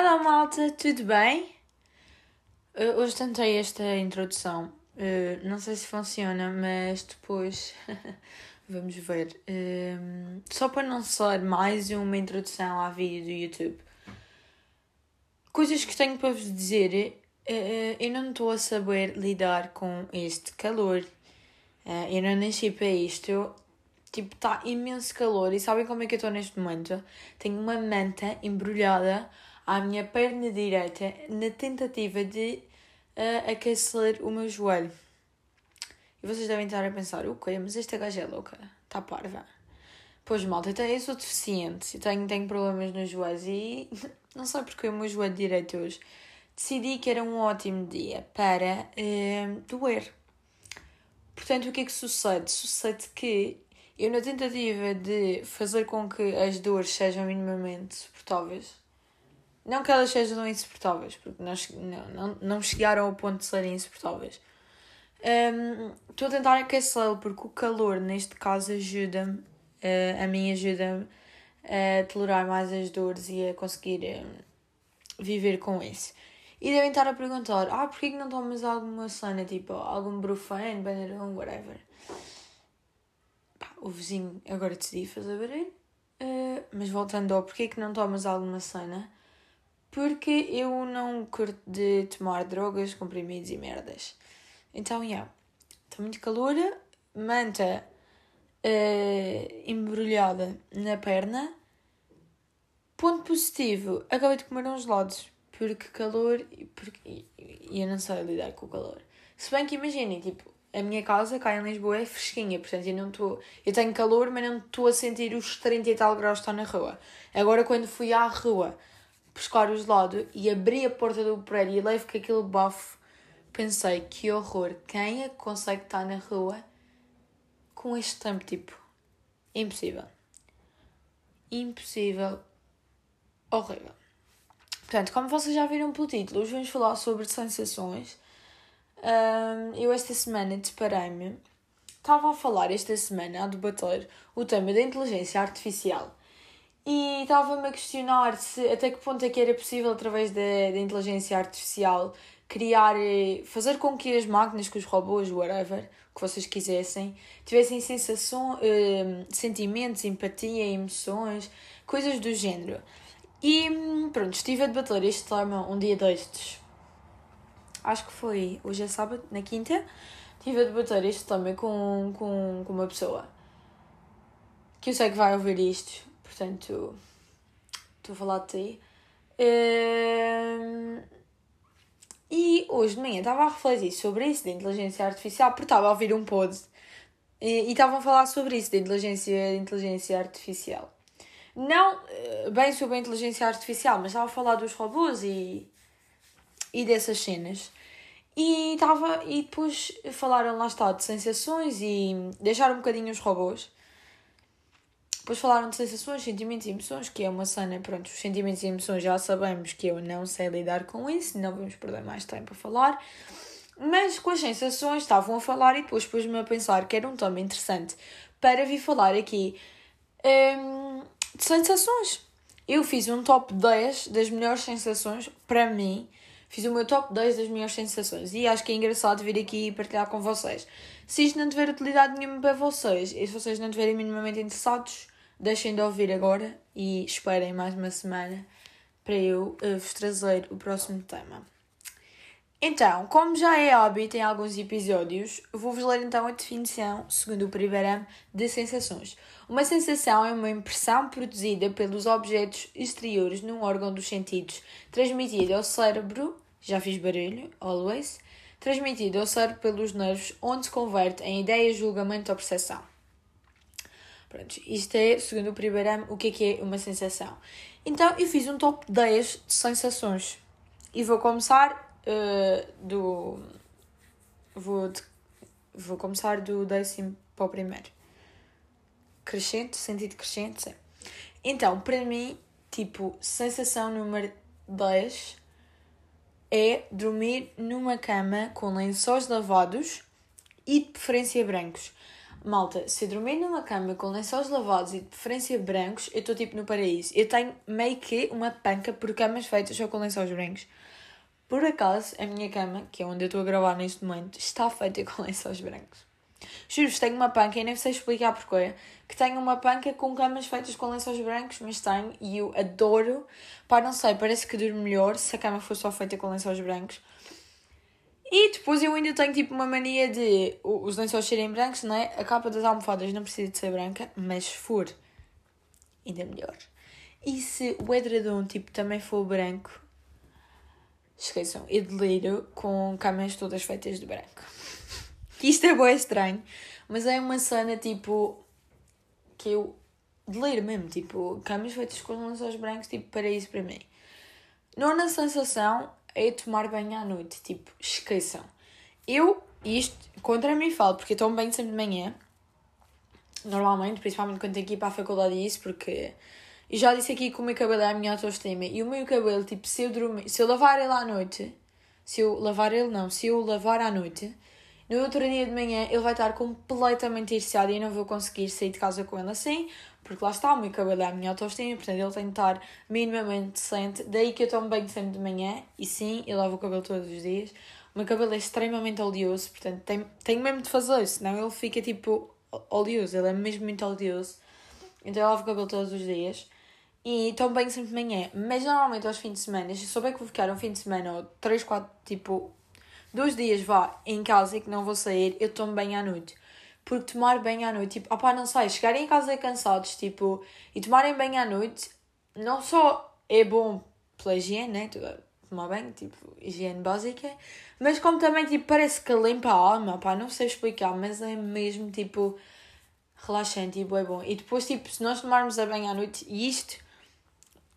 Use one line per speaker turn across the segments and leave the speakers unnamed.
Hello malta, tudo bem? Uh, hoje tentei esta introdução. Uh, não sei se funciona, mas depois vamos ver. Uh, só para não ser mais uma introdução à vídeo do YouTube. Coisas que tenho para vos dizer. Eu não estou a saber lidar com este calor. eu não nasci para isto. Tipo, está imenso calor. E sabem como é que eu estou neste momento? Tenho uma manta embrulhada à minha perna direita na tentativa de uh, aquecer o meu joelho. E vocês devem estar a pensar, o okay, Mas esta gaja é louca, está parva. Pois malta, eu sou deficiente, tenho, tenho problemas nos joelhos e não sei porque o meu joelho direito hoje decidi que era um ótimo dia para uh, doer. Portanto, o que é que sucede? Sucede que eu, na tentativa de fazer com que as dores sejam minimamente suportáveis, não que elas sejam insuportáveis, porque não, não, não chegaram ao ponto de serem insuportáveis. Um, estou a tentar aquecê-lo porque o calor, neste caso, ajuda-me, uh, a mim ajuda-me a tolerar mais as dores e a conseguir um, viver com isso. E devem estar a perguntar: ah, porquê que não tomas alguma cena, tipo algum brufane, Benadryl, whatever? Pá, o vizinho agora decidi fazer barulho. Uh, mas voltando ao porquê que não tomas alguma cena, porque eu não curto de tomar drogas, comprimidos e merdas. Então. Yeah, está muito calor, manta uh, embrulhada na perna. Ponto positivo, acabei de comer uns gelados. Porque calor porque, e eu não sei lidar com o calor. Se bem que imaginem, tipo, a minha casa cá em Lisboa é fresquinha, portanto eu não estou. Eu tenho calor, mas não estou a sentir os 30 e tal graus que está na rua. Agora, quando fui à rua buscar o gelado e abri a porta do prédio e levo com aquele bafo, pensei que horror, quem é que consegue estar na rua com este tempo tipo? Impossível. Impossível. Horrível. Portanto, como vocês já viram pelo título, hoje vamos falar sobre sensações. Um, eu esta semana deparei-me, estava a falar esta semana, a debater o tema da inteligência artificial e estava-me a questionar se até que ponto é que era possível, através da, da inteligência artificial, criar, eh, fazer com que as máquinas, que os robôs, whatever, que vocês quisessem, tivessem sensações, uh, sentimentos, empatia, emoções, coisas do género. E pronto, estive a debater este tema um dia destes. Acho que foi hoje é sábado, na quinta. Estive a debater este tema com, com, com uma pessoa que eu sei que vai ouvir isto portanto, estou a falar de ti. Uh, e hoje de manhã estava a refletir sobre isso de inteligência artificial, porque estava a ouvir um pod e estavam a falar sobre isso, de inteligência, de inteligência artificial. Não eh, bem sobre a inteligência artificial, mas estava a falar dos robôs e, e dessas cenas. E, estava, e depois falaram lá está de sensações e deixaram um bocadinho os robôs. Depois falaram de sensações, sentimentos e emoções, que é uma cena, pronto, os sentimentos e emoções já sabemos que eu não sei lidar com isso, não vamos perder mais tempo a falar. Mas com as sensações estavam a falar e depois pus-me a pensar que era um tema interessante para vir falar aqui hum, de sensações. Eu fiz um top 10 das melhores sensações para mim. Fiz o meu top 10 das melhores sensações e acho que é engraçado vir aqui e partilhar com vocês. Se isto não tiver utilidade nenhuma para vocês e se vocês não estiverem minimamente interessados, deixem de ouvir agora e esperem mais uma semana para eu uh, vos trazer o próximo tema. Então, como já é hábito em alguns episódios, vou-vos ler então a definição, segundo o primeiro de sensações. Uma sensação é uma impressão produzida pelos objetos exteriores num órgão dos sentidos, transmitida ao cérebro, já fiz barulho, always, transmitida ao cérebro pelos nervos, onde se converte em ideia, julgamento ou percepção. Pronto, isto é, segundo o primeiro ano, o que é que é uma sensação. Então, eu fiz um top 10 de sensações. E vou começar uh, do... Vou, de, vou começar do décimo para o primeiro. Crescente, sentido crescente, sim. Então, para mim, tipo, sensação número 10 é dormir numa cama com lençóis lavados e de preferência brancos. Malta, se eu dormir numa cama com lençóis lavados e de preferência brancos, eu estou tipo no paraíso. Eu tenho meio que uma panca por camas feitas só com lençóis brancos. Por acaso, a minha cama, que é onde eu estou a gravar neste momento, está feita com lençóis brancos. Juro-vos, tenho uma panca, e nem sei explicar porquê, que tenho uma panca com camas feitas com lençóis brancos, mas tenho, e eu adoro. Pá, não sei, parece que durmo melhor se a cama for só feita com lençóis brancos. E depois eu ainda tenho tipo uma mania de os lençóis serem brancos, não é? A capa das almofadas não precisa de ser branca, mas se for, ainda melhor. E se o edredom tipo também for branco, esqueçam, eu deliro com camas todas feitas de branco. Isto é bem estranho, mas é uma cena tipo que eu deliro mesmo, tipo, camas feitas com lençóis brancos, tipo, para isso para mim. Nona sensação é tomar banho à noite, tipo, esqueçam. Eu, isto, contra mim falo, porque eu tomo banho sempre de manhã, normalmente, principalmente quando tenho que ir para a faculdade e isso, porque eu já disse aqui que o meu cabelo é a minha autoestima, e o meu cabelo, tipo, se eu dormir, se eu lavar ele à noite, se eu lavar ele não, se eu lavar à noite, no outro dia de manhã ele vai estar completamente irciado e eu não vou conseguir sair de casa com ele assim, porque lá está, o meu cabelo é a minha autoestima, portanto ele tem de estar minimamente decente. Daí que eu tomo banho sempre de manhã e sim, eu lavo o cabelo todos os dias. O meu cabelo é extremamente oleoso, portanto tenho, tenho mesmo de fazer, senão ele fica tipo oleoso, ele é mesmo muito oleoso. Então eu lavo o cabelo todos os dias e banho sempre de manhã. Mas normalmente aos fins de semana, se souber que vou ficar um fim de semana ou 3, 4, tipo dois dias vá em casa e que não vou sair, eu tomo banho à noite. Porque tomar banho à noite, tipo, opá, não sei, chegarem em casa cansados, tipo, e tomarem banho à noite, não só é bom pela higiene, né? Tomar banho, tipo, higiene básica, mas como também, tipo, parece que limpa a alma, opá, não sei explicar, mas é mesmo, tipo, relaxante e é bom. E depois, tipo, se nós tomarmos a banho à noite, e isto,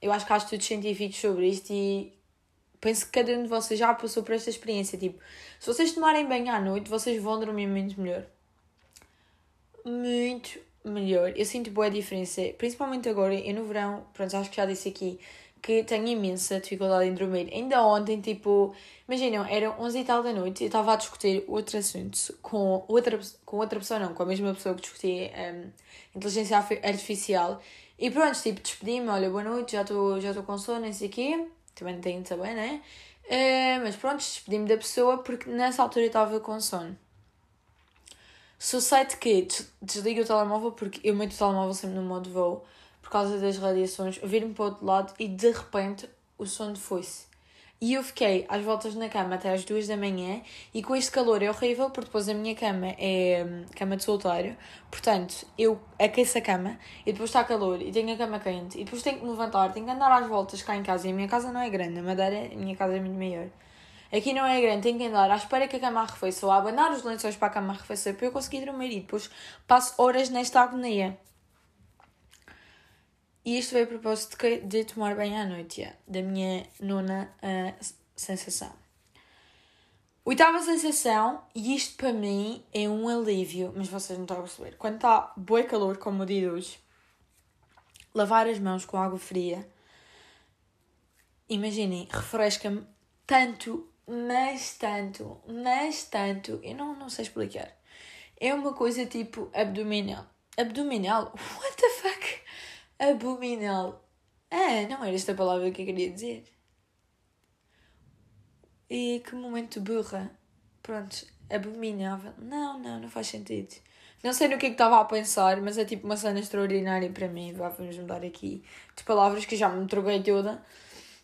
eu acho que há estudos científicos sobre isto e penso que cada um de vocês já passou por esta experiência. Tipo, se vocês tomarem banho à noite, vocês vão dormir muito melhor. Muito melhor. Eu sinto boa diferença, principalmente agora, e no verão, pronto, acho que já disse aqui, que tenho imensa dificuldade em dormir. Ainda ontem, tipo, imaginam, era 11 e tal da noite eu estava a discutir outro assunto com outra, com outra pessoa, não, com a mesma pessoa que discutia um, inteligência artificial. E pronto, tipo, despedi-me, olha, boa noite, já estou já com sono, não sei o quê também não tenho de saber, né? Uh, mas pronto, despedi-me da pessoa porque nessa altura eu estava com sono. Sucede que desligo o telemóvel porque eu meto o telemóvel sempre no modo voo por causa das radiações, vir-me para o outro lado e de repente o sono foi-se. E eu fiquei às voltas na cama até às duas da manhã e com este calor é horrível porque depois a minha cama é hum, cama de solteiro, portanto eu aqueço a cama e depois está calor e tenho a cama quente e depois tenho que me levantar, tenho que andar às voltas cá em casa e a minha casa não é grande, a Madeira, a minha casa é muito maior. Aqui não é grande, tenho que andar à espera que a cama arrefeça ou abanar os lençóis para a cama arrefecer para eu conseguir dormir e depois passo horas nesta agonia. E isto veio a propósito de, de tomar banho à noite, yeah, da minha nona uh, sensação. Oitava sensação, e isto para mim é um alívio, mas vocês não estão a perceber. Quando está boi calor, como o dia hoje, lavar as mãos com água fria, imaginem, refresca-me tanto, mas tanto, mas tanto, eu não, não sei explicar. É uma coisa tipo abdominal. Abdominal? What the fuck? Abominal. Ah, não era esta palavra que eu queria dizer. E que momento burra. Pronto, abominável. Não, não, não faz sentido. Não sei no que é que estava a pensar, mas é tipo uma cena extraordinária para mim. Vamos mudar aqui de palavras que já me troquei toda.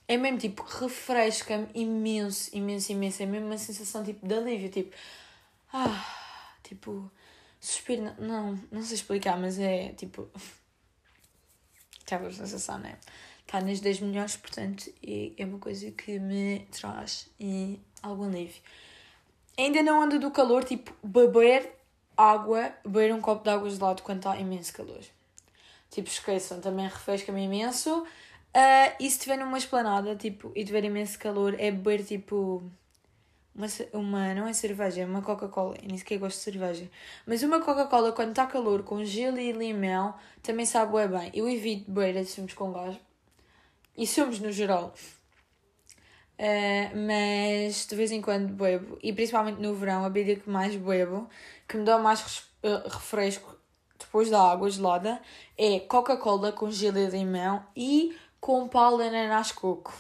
É mesmo tipo, refresca-me imenso, imenso, imenso. É mesmo uma sensação tipo de alívio. Tipo, ah, tipo, suspiro. Não, não sei explicar, mas é tipo estava a sensação, né? Está nas 10 melhores, portanto, é uma coisa que me traz algum alívio. Ainda não ando do calor, tipo, beber água, beber um copo de água gelado quando está imenso calor. Tipo, esqueçam, também refresca-me imenso. Uh, e se estiver numa esplanada, tipo, e tiver imenso calor, é beber, tipo, uma, uma não é cerveja, é uma Coca-Cola. Eu nem sequer gosto de cerveja. Mas uma Coca-Cola, quando está calor, com gelo e limão, também sabe bem. Eu evito beber assuntos com gás. E somos no geral. Uh, mas de vez em quando bebo, e principalmente no verão, a bebida que mais bebo, que me dá mais uh, refresco depois da água gelada, é Coca-Cola com gelo de limão e com pau de ananás coco.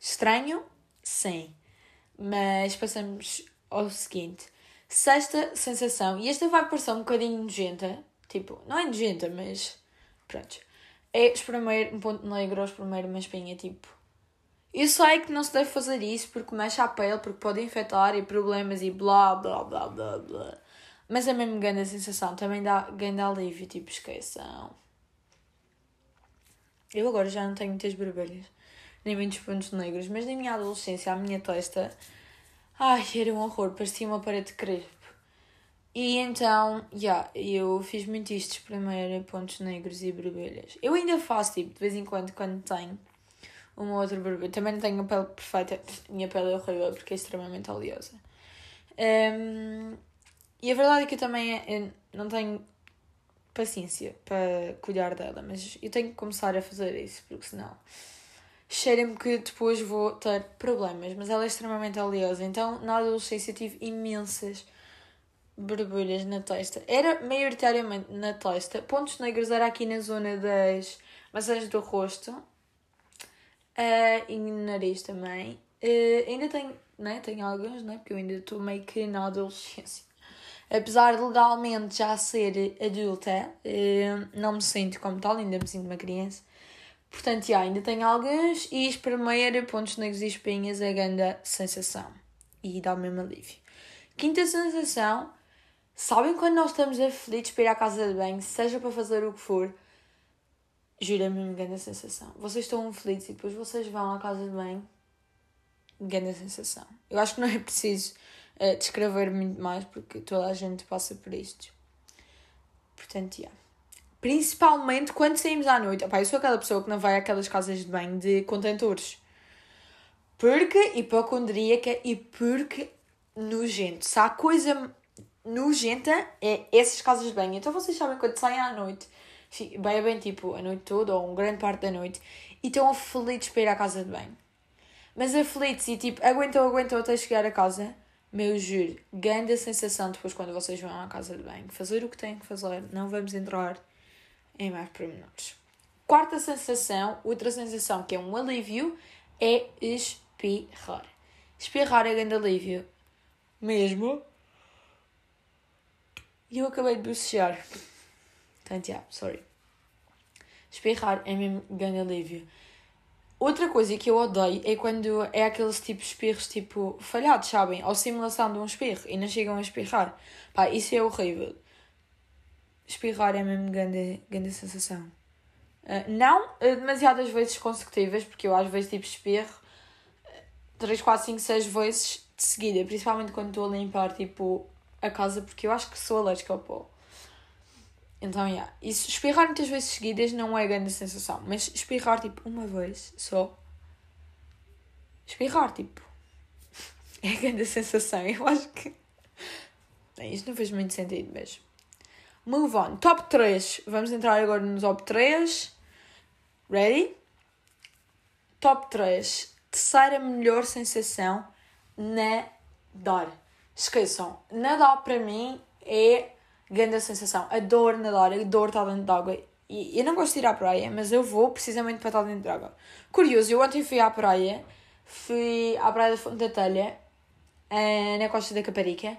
Estranho? Sim. Mas passamos ao seguinte. Sexta sensação, e esta vai parecer um bocadinho nojenta, tipo, não é nojenta, mas pronto. É espremer um ponto negro ou espremer uma espinha, tipo. Eu sei que não se deve fazer isso porque mexe a pele, porque pode infectar e problemas e blá blá blá blá blá. Mas é mesmo grande a sensação, também dá grande alívio, tipo, esqueçam. Eu agora já não tenho muitas borbulhas, nem muitos pontos negros, mas na minha adolescência a minha testa Ai, era um horror, parecia uma parede de crepe. E então, já, yeah, eu fiz muito isto, espremer pontos negros e borbulhas. Eu ainda faço, tipo, de vez em quando, quando tenho uma outra borbulha. Também não tenho a pele perfeita, minha pele é horrível porque é extremamente oleosa. Um, e a verdade é que eu também eu não tenho paciência para cuidar dela, mas eu tenho que começar a fazer isso, porque senão cheira-me que depois vou ter problemas, mas ela é extremamente oleosa. Então, na adolescência, tive imensas borbulhas na testa. Era maioritariamente na testa. Pontos negros era aqui na zona das maçãs do rosto uh, e no nariz também. Uh, ainda tenho, né? tenho alguns, né? porque eu ainda estou meio que na adolescência. Apesar de legalmente já ser adulta, uh, não me sinto como tal, ainda me sinto uma criança. Portanto, já, ainda tenho alguns e espremer pontos negros e espinhas é grande sensação. E dá o mesmo alívio. Quinta sensação, sabem quando nós estamos aflitos para ir à casa de banho, seja para fazer o que for, jura me grande sensação. Vocês estão aflitos e depois vocês vão à casa de banho, grande sensação. Eu acho que não é preciso uh, descrever muito mais porque toda a gente passa por isto. Portanto, já. Yeah. Principalmente quando saímos à noite. Opa, eu sou aquela pessoa que não vai àquelas casas de banho de contentores. Porque hipocondríaca e porque nojento. Se há coisa nojenta, é essas casas de banho. Então vocês sabem quando saem à noite, bem, bem tipo a noite toda ou uma grande parte da noite, e estão aflitos para ir à casa de banho. Mas aflitos e tipo, aguentam, aguentam até chegar a casa. Meu juro, grande sensação depois quando vocês vão à casa de banho. Fazer o que têm que fazer, não vamos entrar em mais pormenores. Quarta sensação, outra sensação que é um alívio, é espirrar. Espirrar é grande alívio. Mesmo. E eu acabei de bocejar. Portanto, sorry. Espirrar é mesmo grande alívio. Outra coisa que eu odeio é quando é aqueles tipos espirros tipo falhados, sabem? Ou simulação de um espirro e não chegam a espirrar. Pá, isso é horrível espirrar é mesmo grande, grande sensação. Uh, não uh, demasiadas vezes consecutivas, porque eu às vezes tipo espirro 3, 4, 5, 6 vezes de seguida, principalmente quando estou a limpar tipo a casa, porque eu acho que sou alérgica ao pó. Então, yeah. Isso, espirrar muitas vezes seguidas não é grande sensação, mas espirrar tipo uma vez só. Espirrar tipo. É grande sensação. Eu acho que. Isto não fez muito sentido, mas. Move on. Top 3. Vamos entrar agora no top 3. Ready? Top 3. Terceira melhor sensação, nadar. Esqueçam, nadar para mim é grande sensação. Adoro nadar, adoro estar dentro d'água. E eu não gosto de ir à praia, mas eu vou precisamente para estar dentro d'água. Curioso, eu ontem fui à praia, fui à praia da Fonte da Telha, eh, na costa da Caparica.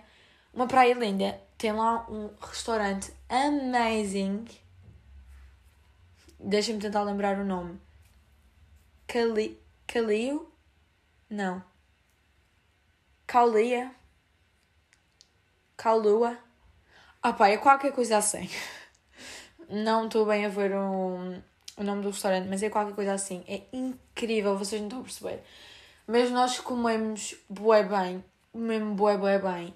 Uma praia linda, tem lá um restaurante amazing. Deixa-me tentar lembrar o nome. Cali... Calio? Não. Caulia? Caulua? Ah pá, é qualquer coisa assim. Não estou bem a ver o, o nome do restaurante, mas é qualquer coisa assim. É incrível, vocês não estão a perceber. Mas nós comemos bué bem, mesmo bué, bué bem.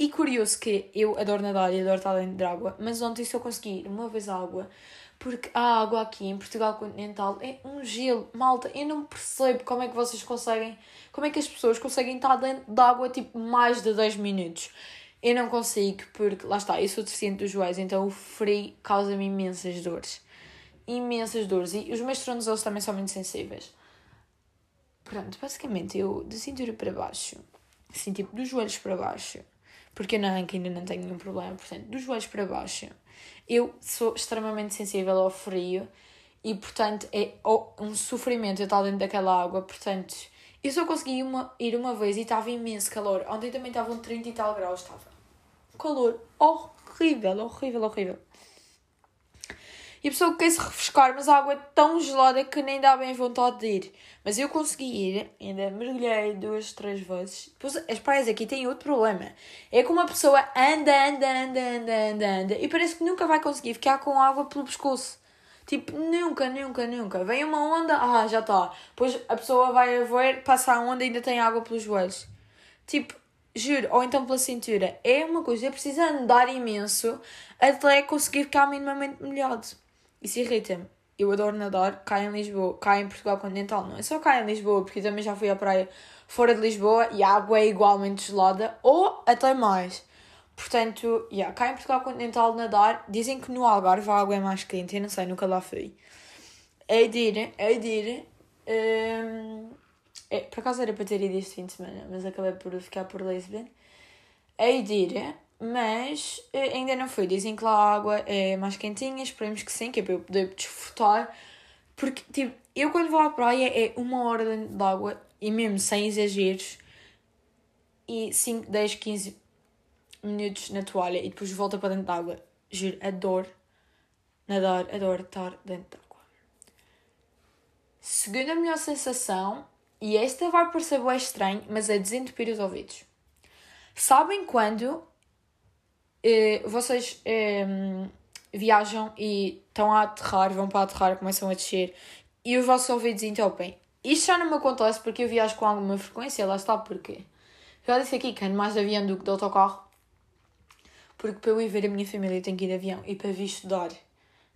E curioso que eu adoro nadar e adoro estar dentro de água, mas ontem só consegui ir uma vez à água, porque a água aqui em Portugal continental é um gelo. Malta, eu não percebo como é que vocês conseguem, como é que as pessoas conseguem estar dentro de água tipo mais de 10 minutos. Eu não consigo, porque lá está, eu sou deficiente dos joelhos, então o frio causa-me imensas dores. Imensas dores. E os meus tornozelos também são muito sensíveis. pronto, basicamente eu de cintura para baixo, assim, tipo, dos joelhos para baixo, porque eu não, ainda não tenho nenhum problema, portanto, dos joelhos para baixo, eu sou extremamente sensível ao frio e, portanto, é um sofrimento eu estar dentro daquela água, portanto, eu só consegui uma, ir uma vez e estava imenso calor. Ontem também estavam 30 e tal graus, estava. Calor horrível, horrível, horrível. E a pessoa quer se refrescar, mas a água é tão gelada que nem dá bem vontade de ir. Mas eu consegui ir, ainda mergulhei duas, três vezes. Depois, as praias aqui têm outro problema. É que uma pessoa anda, anda, anda, anda, anda, anda e parece que nunca vai conseguir ficar com água pelo pescoço. Tipo, nunca, nunca, nunca. Vem uma onda, ah, já está. Depois a pessoa vai a ver, passa a onda e ainda tem água pelos joelhos. Tipo, juro, ou então pela cintura. É uma coisa, é preciso andar imenso até conseguir ficar minimamente molhado. Isso irrita-me. Eu adoro nadar, cá em Lisboa, cá em Portugal continental, não é só cá em Lisboa, porque eu também já fui à praia fora de Lisboa e a água é igualmente gelada, ou até mais. Portanto, yeah, cá em Portugal continental nadar, dizem que no Algarve a água é mais quente, eu não sei, nunca lá fui. É de ir, é de ir. Um, é, por acaso era para ter ido este fim de semana, mas acabei por ficar por Lisbon. É de ir, mas eh, ainda não fui. Dizem que lá a água é mais quentinha, esperemos que sim, que é para eu poder desfrutar. Porque, tipo, eu quando vou à praia é uma hora de água, e mesmo sem exageros, e 5, 10, 15 minutos na toalha e depois volta para dentro da água. Juro, adoro nadar, adoro estar dentro da água. Segunda melhor sensação, e esta vai parecer bem estranho, mas é desentupir os ouvidos. Sabem quando eh, vocês eh, viajam e estão a aterrar, vão para aterrar, começam a descer e os vossos ouvidos entopem. Isto já não me acontece porque eu viajo com alguma frequência, lá está porque Já disse aqui que ando mais de avião do que de autocarro. Porque para eu ir ver a minha família eu tenho que ir de avião e para vir estudar,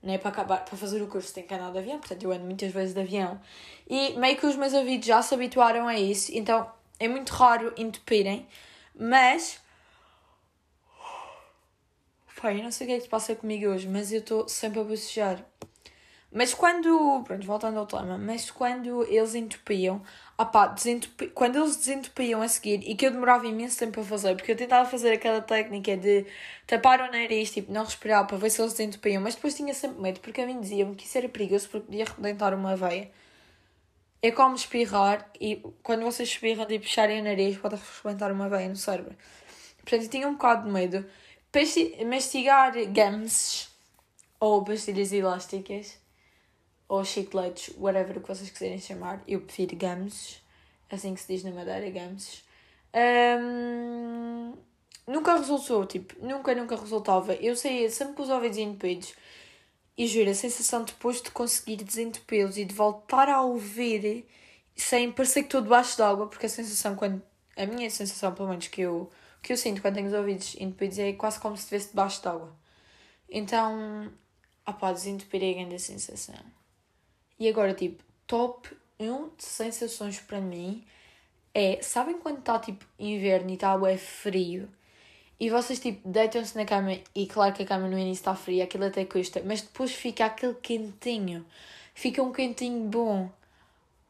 né, para acabar, para fazer o curso tenho que andar de avião, portanto eu ando muitas vezes de avião. E meio que os meus ouvidos já se habituaram a isso, então é muito raro entupirem, mas Pai, eu não sei o que é que se passa comigo hoje, mas eu estou sempre a bocejar. Mas quando. Pronto, voltando ao tema, mas quando eles entupiam, opá, desentupi, quando eles desentupiam a seguir, e que eu demorava imenso tempo a fazer, porque eu tentava fazer aquela técnica de tapar o nariz, tipo, não respirar para ver se eles desentupiam, mas depois tinha sempre medo, porque a mim dizia-me que isso era perigoso porque podia arrebentar uma veia. É como espirrar, e quando vocês espirram, tipo, fecharem o nariz, pode arrebentar uma veia no cérebro. Portanto, eu tinha um bocado de medo mastigar gums ou pastilhas elásticas ou chicletes, whatever que vocês quiserem chamar. Eu prefiro gums, assim que se diz na madeira, gums. Um, nunca resultou, tipo, nunca, nunca resultava. Eu saía sempre com os ouvidos entupidos e juro, a sensação depois de conseguir desentupi-los e de voltar a ouvir sem parecer que estou debaixo d'água, porque a sensação, quando a minha sensação, pelo menos que eu que eu sinto quando tenho os ouvidos entupidos é quase como se estivesse debaixo de água. Então, opá, desentupir é a grande sensação. E agora, tipo, top 1 de sensações para mim é, sabem quando está tipo inverno e está é frio e vocês tipo deitam-se na cama e claro que a cama no início está fria, aquilo até custa, mas depois fica aquele quentinho, fica um quentinho bom.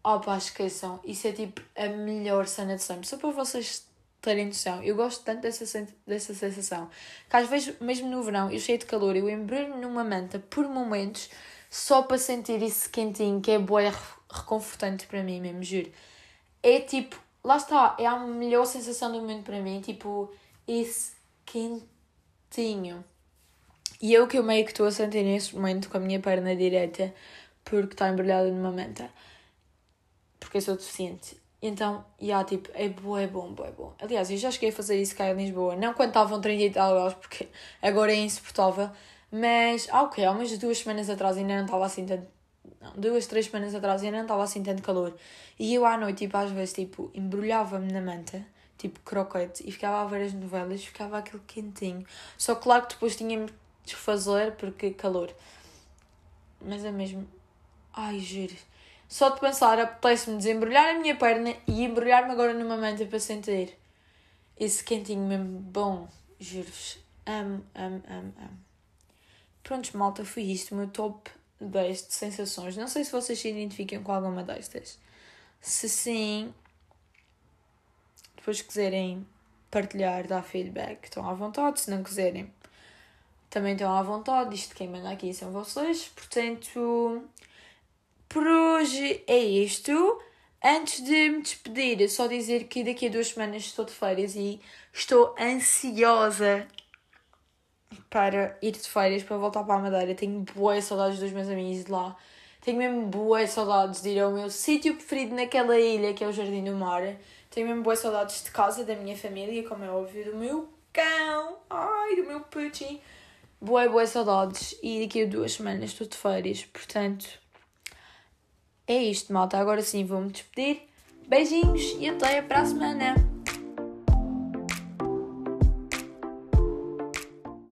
Opa, esqueçam, isso é tipo a melhor cena de sempre. Só para vocês terem noção. Eu gosto tanto dessa, dessa sensação que às vezes, mesmo no verão, eu cheio de calor, eu embrulho numa manta por momentos só para sentir isso quentinho, que é boa reconfortante para mim mesmo, juro. É tipo, lá está, é a melhor sensação do momento para mim, tipo, esse quentinho. E o que eu meio que estou a sentir neste momento com a minha perna direita, porque está embrulhada numa manta. Porque eu sou deficiente. Então, e yeah, tipo, é bom, é bom, é bom. Aliás, eu já cheguei a fazer isso cá em Lisboa. Não quando estavam 30 e tal graus, porque agora é insuportável. Mas, ah, ok, há umas duas semanas atrás ainda não estava assim tanto. Não, duas, três semanas atrás ainda não estava assim tanto calor. E eu à noite, tipo, às vezes, tipo, embrulhava-me na manta, tipo, croquete, e ficava a ver as novelas, ficava aquele quentinho. Só claro que depois tinha-me de fazer porque calor. Mas é mesmo. Ai, juro só de pensar, apetece-me desembrulhar a minha perna e embrulhar-me agora numa manta para sentir esse quentinho mesmo bom. Juro-vos. Amo, amo, amo, amo. Prontos, malta, foi isto. O meu top 10 de sensações. Não sei se vocês se identificam com alguma destas. Se sim, depois quiserem partilhar, dar feedback, estão à vontade. Se não quiserem, também estão à vontade. Isto quem manda aqui são vocês. Portanto, por hoje é isto. Antes de me despedir, só dizer que daqui a duas semanas estou de férias e estou ansiosa para ir de férias, para voltar para a Madeira. Tenho boas saudades dos meus amigos de lá. Tenho mesmo boas saudades de ir ao meu sítio preferido naquela ilha, que é o Jardim do Mar. Tenho mesmo boas saudades de casa, da minha família, como é óbvio, do meu cão, ai, do meu putinho. Boas, boas saudades. E daqui a duas semanas estou de férias, portanto, é isto, malta. Agora sim, vou-me despedir. Beijinhos e até a semana.